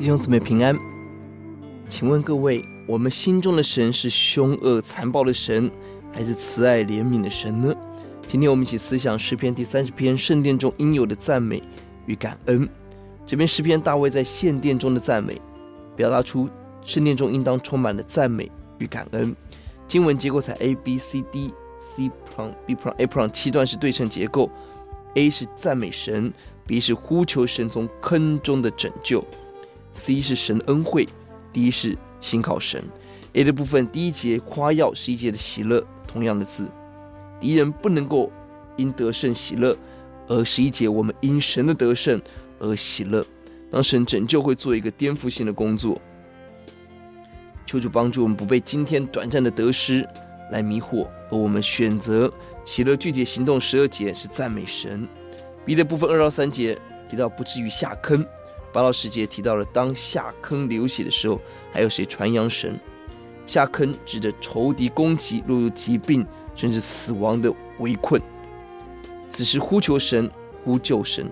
弟兄姊妹平安，请问各位，我们心中的神是凶恶残暴的神，还是慈爱怜悯的神呢？今天我们一起思想诗篇第三十篇，圣殿中应有的赞美与感恩。这篇诗篇大卫在献殿中的赞美，表达出圣殿中应当充满的赞美与感恩。经文结构采 A B C D C prong B prong A prong 七段式对称结构，A 是赞美神，B 是呼求神从坑中的拯救，C 是神恩惠，D 是信靠神。A 的部分第一节夸耀，十一节的喜乐，同样的字，敌人不能够因得胜喜乐，而十一节我们因神的得胜。而喜乐，当神拯救会做一个颠覆性的工作。求主帮助我们不被今天短暂的得失来迷惑，而我们选择喜乐。具体行动十二节是赞美神。B 的部分二到三节提到不至于下坑，八到十节提到了当下坑流血的时候，还有谁传扬神？下坑指着仇敌攻击，落入疾病甚至死亡的围困。此时呼求神，呼救神。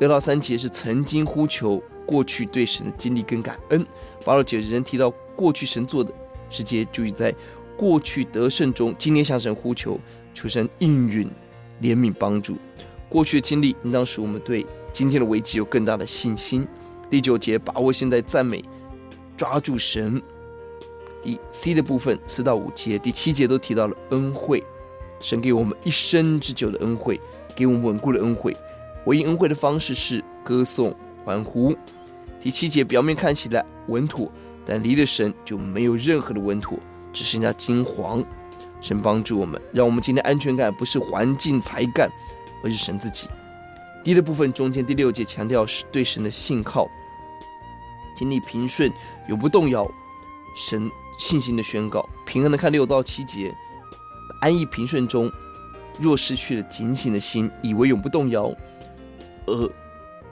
二到三节是曾经呼求过去对神的经历跟感恩，八到九节人提到过去神做的，十节注意在过去得胜中，今天向神呼求，求神应允、怜悯、帮助。过去的经历应当使我们对今天的危机有更大的信心。第九节把握现在赞美，抓住神。第 C 的部分四到五节，第七节都提到了恩惠，神给我们一生之久的恩惠，给我们稳固的恩惠。回应恩惠的方式是歌颂、欢呼。第七节表面看起来稳妥，但离了神就没有任何的稳妥，只剩下惊惶。神帮助我们，让我们今天安全感不是环境才干，而是神自己。第一的部分中间第六节强调是对神的信靠，经历平顺，永不动摇。神信心的宣告，平衡的看六到七节，安逸平顺中，若失去了警醒的心，以为永不动摇。而，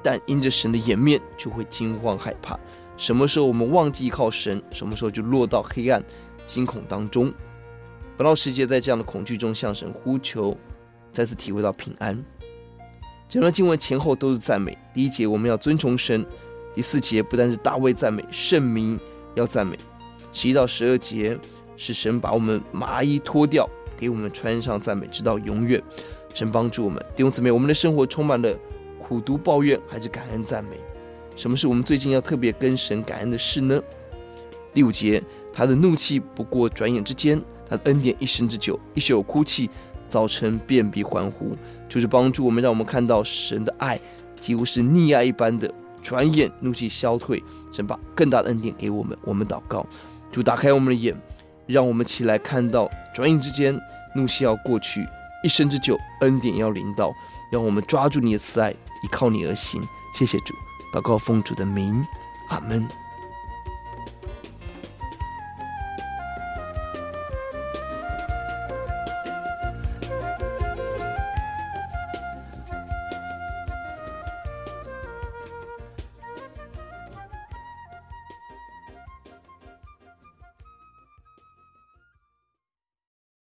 但因着神的颜面，就会惊慌害怕。什么时候我们忘记依靠神，什么时候就落到黑暗、惊恐当中。本到世界在这样的恐惧中向神呼求，再次体会到平安。整段经文前后都是赞美。第一节我们要尊崇神，第四节不但是大卫赞美，圣民要赞美。十一到十二节是神把我们麻衣脱掉，给我们穿上赞美，直到永远。神帮助我们弟兄姊妹，我们的生活充满了。苦毒抱怨还是感恩赞美？什么是我们最近要特别跟神感恩的事呢？第五节，他的怒气不过转眼之间，他的恩典一生之久。一宿哭泣，早晨遍地欢呼，就是帮助我们，让我们看到神的爱几乎是溺爱一般的，转眼怒气消退，神把更大的恩典给我们。我们祷告，主打开我们的眼，让我们起来看到，转眼之间怒气要过去，一生之久恩典要临到，让我们抓住你的慈爱。依靠你而行，谢谢主，祷告奉主的名，阿门。